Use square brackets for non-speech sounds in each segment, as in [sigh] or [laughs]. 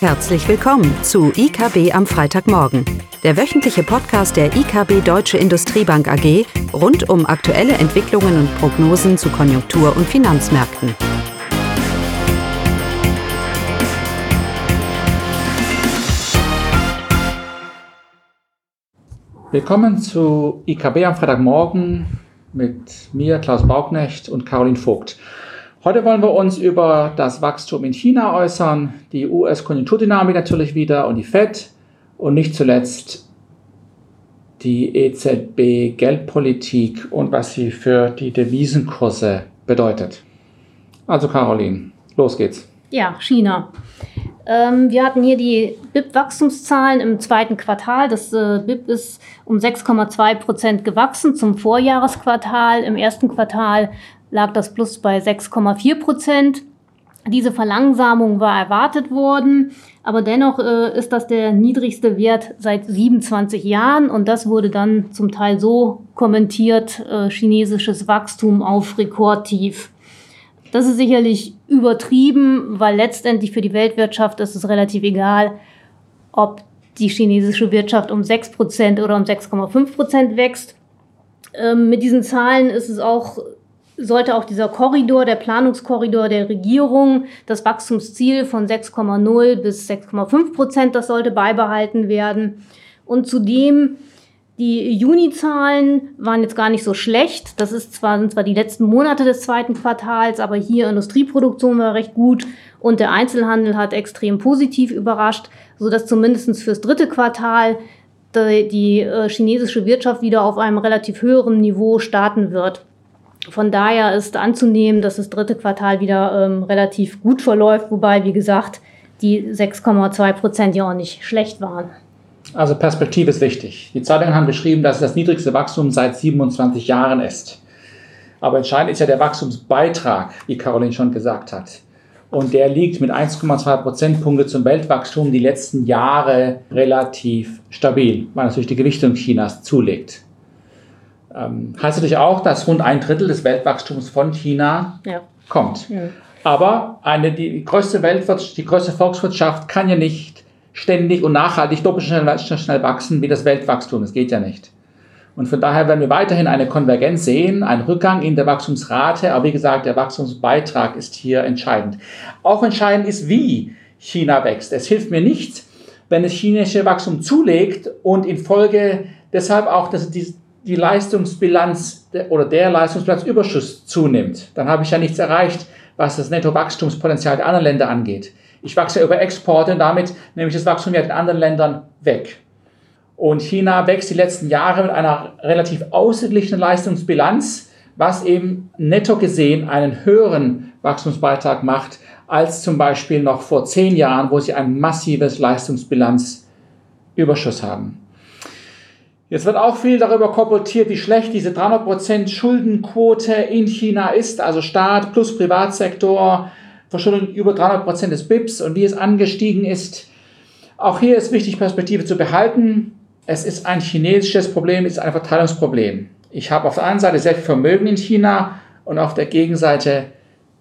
Herzlich willkommen zu IKB am Freitagmorgen, der wöchentliche Podcast der IKB Deutsche Industriebank AG rund um aktuelle Entwicklungen und Prognosen zu Konjunktur- und Finanzmärkten. Willkommen zu IKB am Freitagmorgen mit mir, Klaus Bauknecht und Caroline Vogt. Heute wollen wir uns über das Wachstum in China äußern, die US-Konjunkturdynamik natürlich wieder und die FED und nicht zuletzt die EZB-Geldpolitik und was sie für die Devisenkurse bedeutet. Also Caroline, los geht's. Ja, China. Ähm, wir hatten hier die BIP-Wachstumszahlen im zweiten Quartal. Das äh, BIP ist um 6,2 Prozent gewachsen zum Vorjahresquartal. Im ersten Quartal lag das Plus bei 6,4 Prozent. Diese Verlangsamung war erwartet worden, aber dennoch äh, ist das der niedrigste Wert seit 27 Jahren und das wurde dann zum Teil so kommentiert, äh, chinesisches Wachstum auf Rekordtief. Das ist sicherlich übertrieben, weil letztendlich für die Weltwirtschaft ist es relativ egal, ob die chinesische Wirtschaft um 6% oder um 6,5% wächst. Ähm, mit diesen Zahlen ist es auch sollte auch dieser Korridor, der Planungskorridor der Regierung, das Wachstumsziel von 6,0 bis 6,5 Prozent, das sollte beibehalten werden. Und zudem die Juni-Zahlen waren jetzt gar nicht so schlecht. Das ist zwar, sind zwar die letzten Monate des zweiten Quartals, aber hier Industrieproduktion war recht gut und der Einzelhandel hat extrem positiv überrascht, sodass zumindest fürs dritte Quartal die, die äh, chinesische Wirtschaft wieder auf einem relativ höheren Niveau starten wird. Von daher ist anzunehmen, dass das dritte Quartal wieder ähm, relativ gut verläuft, wobei, wie gesagt, die 6,2 Prozent ja auch nicht schlecht waren. Also Perspektive ist wichtig. Die Zeitungen haben geschrieben, dass es das niedrigste Wachstum seit 27 Jahren ist. Aber entscheidend ist ja der Wachstumsbeitrag, wie Caroline schon gesagt hat. Und der liegt mit 1,2 Prozentpunkte zum Weltwachstum die letzten Jahre relativ stabil, weil natürlich die Gewichtung Chinas zulegt. Ähm, heißt natürlich auch, dass rund ein Drittel des Weltwachstums von China ja. kommt. Ja. Aber eine, die, größte Weltwirtschaft, die größte Volkswirtschaft kann ja nicht ständig und nachhaltig doppelt so schnell, schnell wachsen wie das Weltwachstum. Das geht ja nicht. Und von daher werden wir weiterhin eine Konvergenz sehen, einen Rückgang in der Wachstumsrate. Aber wie gesagt, der Wachstumsbeitrag ist hier entscheidend. Auch entscheidend ist, wie China wächst. Es hilft mir nichts, wenn das chinesische Wachstum zulegt und in Folge deshalb auch dass die, die Leistungsbilanz oder der Leistungsbilanzüberschuss zunimmt, dann habe ich ja nichts erreicht, was das Nettowachstumspotenzial der anderen Länder angeht. Ich wachse über Exporte und damit nehme ich das Wachstum ja in anderen Ländern weg. Und China wächst die letzten Jahre mit einer relativ ausgeglichenen Leistungsbilanz, was eben netto gesehen einen höheren Wachstumsbeitrag macht als zum Beispiel noch vor zehn Jahren, wo sie ein massives Leistungsbilanzüberschuss haben. Jetzt wird auch viel darüber kolportiert, wie schlecht diese 300% Schuldenquote in China ist, also Staat plus Privatsektor, Verschuldung über 300% des BIPs und wie es angestiegen ist. Auch hier ist wichtig, Perspektive zu behalten. Es ist ein chinesisches Problem, es ist ein Verteilungsproblem. Ich habe auf der einen Seite sehr viel Vermögen in China und auf der Gegenseite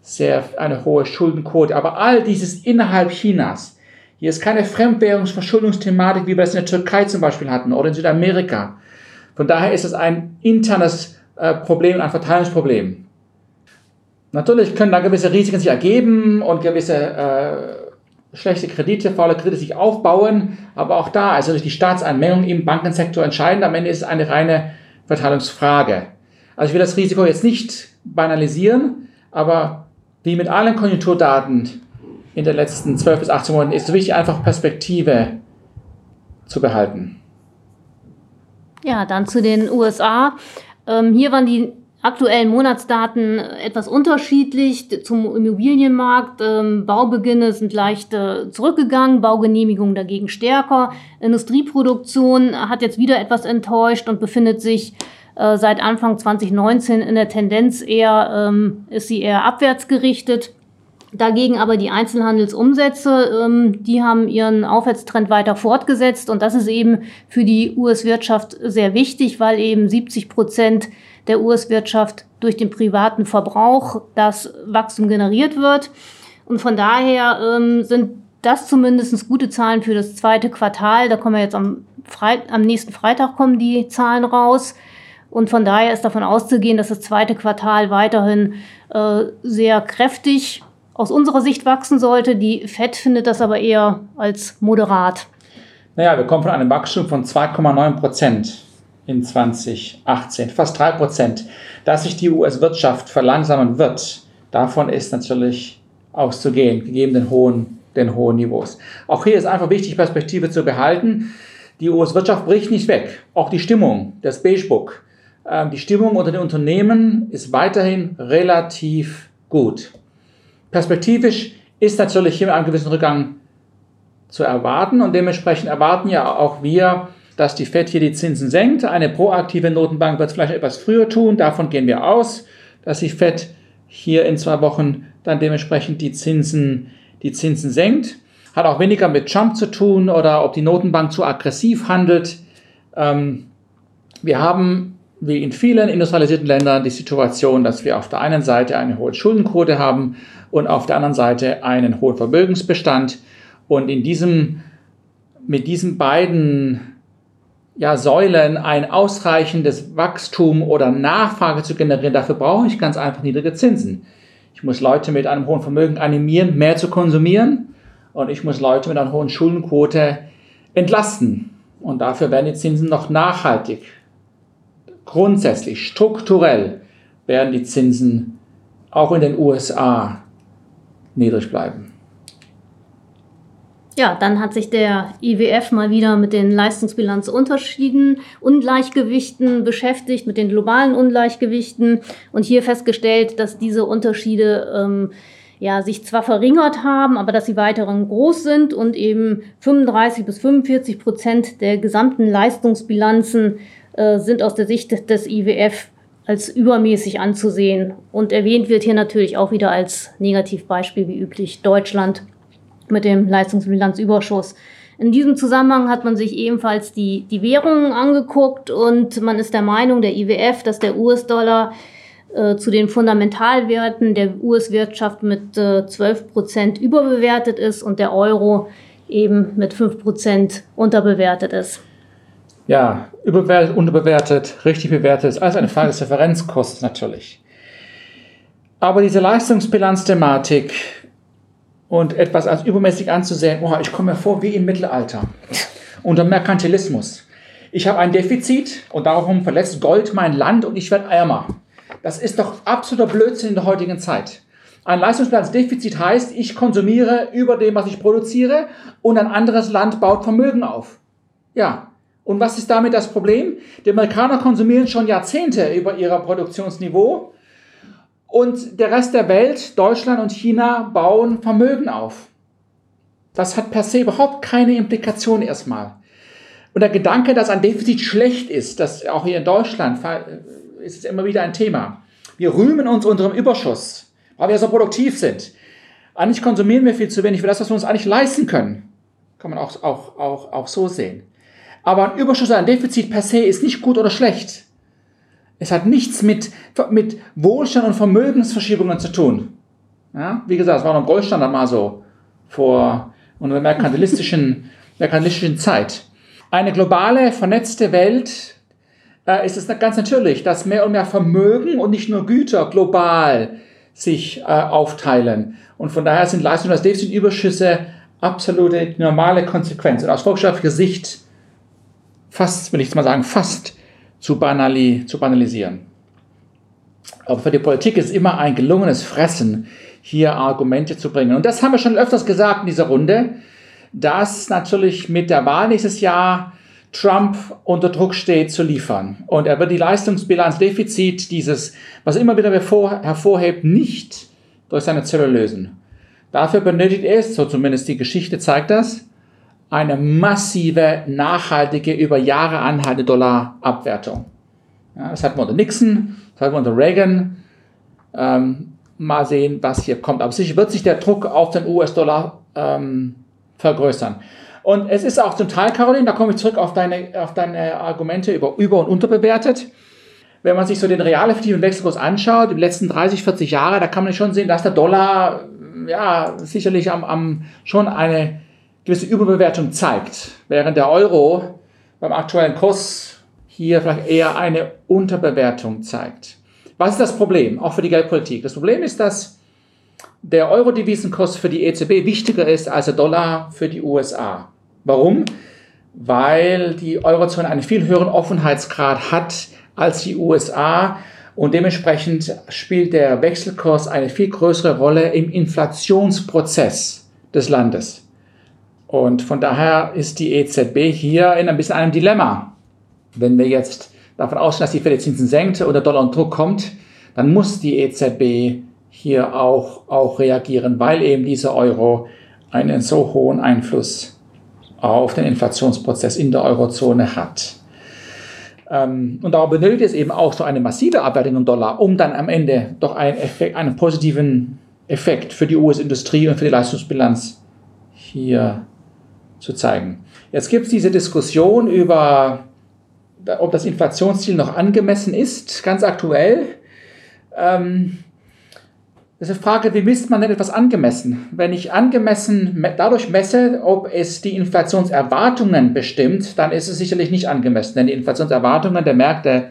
sehr eine hohe Schuldenquote. Aber all dieses innerhalb Chinas hier ist keine Fremdwährungsverschuldungsthematik, wie wir das in der Türkei zum Beispiel hatten oder in Südamerika. Von daher ist es ein internes äh, Problem, ein Verteilungsproblem. Natürlich können da gewisse Risiken sich ergeben und gewisse äh, schlechte Kredite, faule Kredite sich aufbauen, aber auch da ist natürlich die Staatseinmengung im Bankensektor entscheidend. Am Ende ist es eine reine Verteilungsfrage. Also ich will das Risiko jetzt nicht banalisieren, aber wie mit allen Konjunkturdaten in den letzten 12 bis 18 Monaten ist es wichtig, einfach Perspektive zu behalten. Ja, dann zu den USA. Ähm, hier waren die aktuellen Monatsdaten etwas unterschiedlich zum Immobilienmarkt. Ähm, Baubeginne sind leicht äh, zurückgegangen, Baugenehmigungen dagegen stärker. Industrieproduktion hat jetzt wieder etwas enttäuscht und befindet sich äh, seit Anfang 2019 in der Tendenz eher, ähm, ist sie eher abwärts gerichtet. Dagegen aber die Einzelhandelsumsätze, ähm, die haben ihren Aufwärtstrend weiter fortgesetzt und das ist eben für die US-Wirtschaft sehr wichtig, weil eben 70 Prozent der US-Wirtschaft durch den privaten Verbrauch das Wachstum generiert wird. Und von daher ähm, sind das zumindest gute Zahlen für das zweite Quartal. Da kommen wir jetzt am, Freit am nächsten Freitag kommen die Zahlen raus. Und von daher ist davon auszugehen, dass das zweite Quartal weiterhin äh, sehr kräftig aus unserer Sicht wachsen sollte. Die FED findet das aber eher als moderat. Naja, wir kommen von einem Wachstum von 2,9 Prozent in 2018, fast 3 Prozent. Dass sich die US-Wirtschaft verlangsamen wird, davon ist natürlich auszugehen, gegeben den hohen, den hohen Niveaus. Auch hier ist einfach wichtig, Perspektive zu behalten. Die US-Wirtschaft bricht nicht weg. Auch die Stimmung, das Beige Book, äh, die Stimmung unter den Unternehmen ist weiterhin relativ gut. Perspektivisch ist natürlich hier ein gewisser Rückgang zu erwarten und dementsprechend erwarten ja auch wir, dass die FED hier die Zinsen senkt. Eine proaktive Notenbank wird es vielleicht etwas früher tun. Davon gehen wir aus, dass die FED hier in zwei Wochen dann dementsprechend die Zinsen, die Zinsen senkt. Hat auch weniger mit Trump zu tun oder ob die Notenbank zu aggressiv handelt. Ähm, wir haben, wie in vielen industrialisierten Ländern, die Situation, dass wir auf der einen Seite eine hohe Schuldenquote haben und auf der anderen Seite einen hohen Vermögensbestand. Und in diesem, mit diesen beiden ja, Säulen ein ausreichendes Wachstum oder Nachfrage zu generieren, dafür brauche ich ganz einfach niedrige Zinsen. Ich muss Leute mit einem hohen Vermögen animieren, mehr zu konsumieren und ich muss Leute mit einer hohen Schuldenquote entlasten. Und dafür werden die Zinsen noch nachhaltig, grundsätzlich, strukturell werden die Zinsen auch in den USA niedrig bleiben. Ja, dann hat sich der IWF mal wieder mit den Leistungsbilanzunterschieden, Ungleichgewichten beschäftigt, mit den globalen Ungleichgewichten und hier festgestellt, dass diese Unterschiede ähm, ja, sich zwar verringert haben, aber dass sie weiterhin groß sind und eben 35 bis 45 Prozent der gesamten Leistungsbilanzen äh, sind aus der Sicht des IWF als übermäßig anzusehen. Und erwähnt wird hier natürlich auch wieder als Negativbeispiel wie üblich Deutschland mit dem Leistungsbilanzüberschuss. In diesem Zusammenhang hat man sich ebenfalls die, die Währungen angeguckt und man ist der Meinung, der IWF, dass der US-Dollar äh, zu den Fundamentalwerten der US-Wirtschaft mit äh, 12 Prozent überbewertet ist und der Euro eben mit 5 Prozent unterbewertet ist. Ja, überbewertet, unterbewertet, richtig bewertet, ist alles eine Frage des Referenzkosts natürlich. Aber diese Leistungsbilanzthematik und etwas als übermäßig anzusehen, oh, ich komme mir vor wie im Mittelalter, unter Merkantilismus. Ich habe ein Defizit und darum verletzt Gold mein Land und ich werde ärmer. Das ist doch absoluter Blödsinn in der heutigen Zeit. Ein Leistungsbilanzdefizit heißt, ich konsumiere über dem, was ich produziere und ein anderes Land baut Vermögen auf. Ja. Und was ist damit das Problem? Die Amerikaner konsumieren schon Jahrzehnte über ihr Produktionsniveau und der Rest der Welt, Deutschland und China, bauen Vermögen auf. Das hat per se überhaupt keine Implikation erstmal. Und der Gedanke, dass ein Defizit schlecht ist, das auch hier in Deutschland ist es immer wieder ein Thema. Wir rühmen uns unserem Überschuss, weil wir so produktiv sind. Eigentlich konsumieren wir viel zu wenig für das, was wir uns eigentlich leisten können. Kann man auch, auch, auch, auch so sehen. Aber ein Überschuss oder ein Defizit per se ist nicht gut oder schlecht. Es hat nichts mit, mit Wohlstand und Vermögensverschiebungen zu tun. Ja? Wie gesagt, es war noch im Goldstandard mal so vor unserer merkantilistischen, [laughs] merkantilistischen Zeit. Eine globale, vernetzte Welt äh, ist es ganz natürlich, dass mehr und mehr Vermögen und nicht nur Güter global sich äh, aufteilen. Und von daher sind Leistungen als Defizitüberschüsse absolute normale Konsequenz. Und aus volkswirtschaftlicher Sicht fast, will ich mal sagen, fast zu, banali, zu banalisieren. Aber für die Politik ist immer ein gelungenes Fressen, hier Argumente zu bringen. Und das haben wir schon öfters gesagt in dieser Runde, dass natürlich mit der Wahl nächstes Jahr Trump unter Druck steht zu liefern. Und er wird die Leistungsbilanzdefizit dieses, was immer wieder hervorhebt, nicht durch seine Zölle lösen. Dafür benötigt er es, so zumindest die Geschichte zeigt das, eine massive, nachhaltige, über Jahre anhaltende Dollarabwertung. Ja, das hatten wir unter Nixon, das hatten wir unter Reagan. Ähm, mal sehen, was hier kommt. Aber sicher wird sich der Druck auf den US-Dollar ähm, vergrößern. Und es ist auch zum Teil, Caroline, da komme ich zurück auf deine, auf deine Argumente über über- und unterbewertet. Wenn man sich so den real effektiven Wechselkurs anschaut, die letzten 30, 40 Jahre, da kann man schon sehen, dass der Dollar ja, sicherlich am, am, schon eine gewisse Überbewertung zeigt, während der Euro beim aktuellen Kurs hier vielleicht eher eine Unterbewertung zeigt. Was ist das Problem, auch für die Geldpolitik? Das Problem ist, dass der Euro-Devisenkurs für die EZB wichtiger ist als der Dollar für die USA. Warum? Weil die Eurozone einen viel höheren Offenheitsgrad hat als die USA und dementsprechend spielt der Wechselkurs eine viel größere Rolle im Inflationsprozess des Landes. Und von daher ist die EZB hier in ein bisschen einem Dilemma. Wenn wir jetzt davon ausgehen, dass die Fed Zinsen senkt oder Dollar und Druck kommt, dann muss die EZB hier auch, auch reagieren, weil eben dieser Euro einen so hohen Einfluss auf den Inflationsprozess in der Eurozone hat. Ähm, und darum benötigt es eben auch so eine massive Abwertung im Dollar, um dann am Ende doch einen, Effekt, einen positiven Effekt für die US-Industrie und für die Leistungsbilanz hier zu zeigen. Jetzt gibt es diese Diskussion über, ob das Inflationsziel noch angemessen ist, ganz aktuell. Ähm, das ist eine Frage, wie misst man denn etwas angemessen? Wenn ich angemessen dadurch messe, ob es die Inflationserwartungen bestimmt, dann ist es sicherlich nicht angemessen, denn die Inflationserwartungen der Märkte,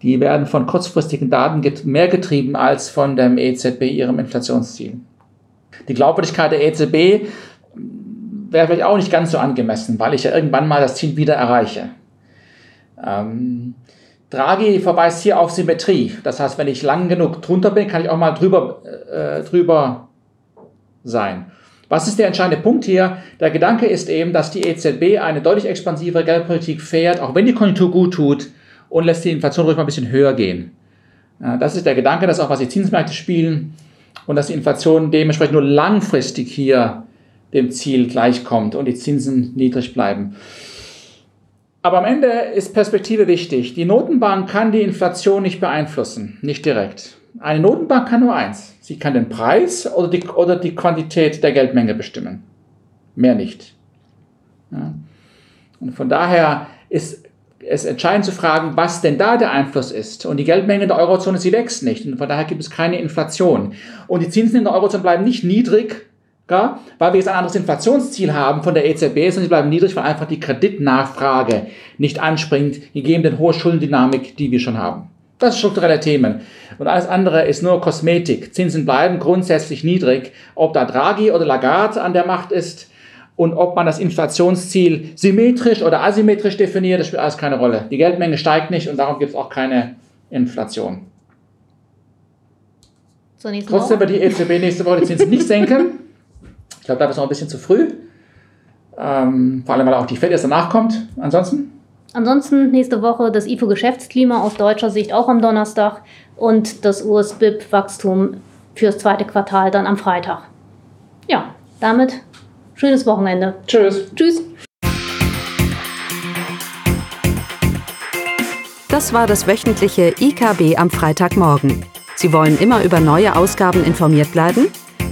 die werden von kurzfristigen Daten mehr getrieben als von dem EZB, ihrem Inflationsziel. Die Glaubwürdigkeit der EZB wäre vielleicht auch nicht ganz so angemessen, weil ich ja irgendwann mal das Ziel wieder erreiche. Ähm, Draghi verweist hier auf Symmetrie. Das heißt, wenn ich lang genug drunter bin, kann ich auch mal drüber, äh, drüber sein. Was ist der entscheidende Punkt hier? Der Gedanke ist eben, dass die EZB eine deutlich expansivere Geldpolitik fährt, auch wenn die Konjunktur gut tut und lässt die Inflation ruhig mal ein bisschen höher gehen. Das ist der Gedanke, dass auch was die Zinsmärkte spielen und dass die Inflation dementsprechend nur langfristig hier dem Ziel gleichkommt und die Zinsen niedrig bleiben. Aber am Ende ist Perspektive wichtig. Die Notenbank kann die Inflation nicht beeinflussen, nicht direkt. Eine Notenbank kann nur eins. Sie kann den Preis oder die, oder die Quantität der Geldmenge bestimmen. Mehr nicht. Ja. Und von daher ist es entscheidend zu fragen, was denn da der Einfluss ist. Und die Geldmenge in der Eurozone, sie wächst nicht. Und von daher gibt es keine Inflation. Und die Zinsen in der Eurozone bleiben nicht niedrig, ja, weil wir jetzt ein anderes Inflationsziel haben von der EZB, sondern sie bleiben niedrig, weil einfach die Kreditnachfrage nicht anspringt, gegeben den hohe Schuldendynamik, die wir schon haben. Das sind strukturelle Themen. Und alles andere ist nur Kosmetik. Zinsen bleiben grundsätzlich niedrig. Ob da Draghi oder Lagarde an der Macht ist und ob man das Inflationsziel symmetrisch oder asymmetrisch definiert, das spielt alles keine Rolle. Die Geldmenge steigt nicht und darum gibt es auch keine Inflation. So, Trotzdem wird die EZB nächste Woche die Zinsen nicht senken. [laughs] Ich glaube, da ist noch ein bisschen zu früh. Ähm, vor allem, weil auch die Fed erst danach kommt. Ansonsten? Ansonsten nächste Woche das IFO-Geschäftsklima aus deutscher Sicht auch am Donnerstag und das US-BIP-Wachstum fürs zweite Quartal dann am Freitag. Ja, damit schönes Wochenende. Tschüss. Tschüss. Das war das wöchentliche IKB am Freitagmorgen. Sie wollen immer über neue Ausgaben informiert bleiben?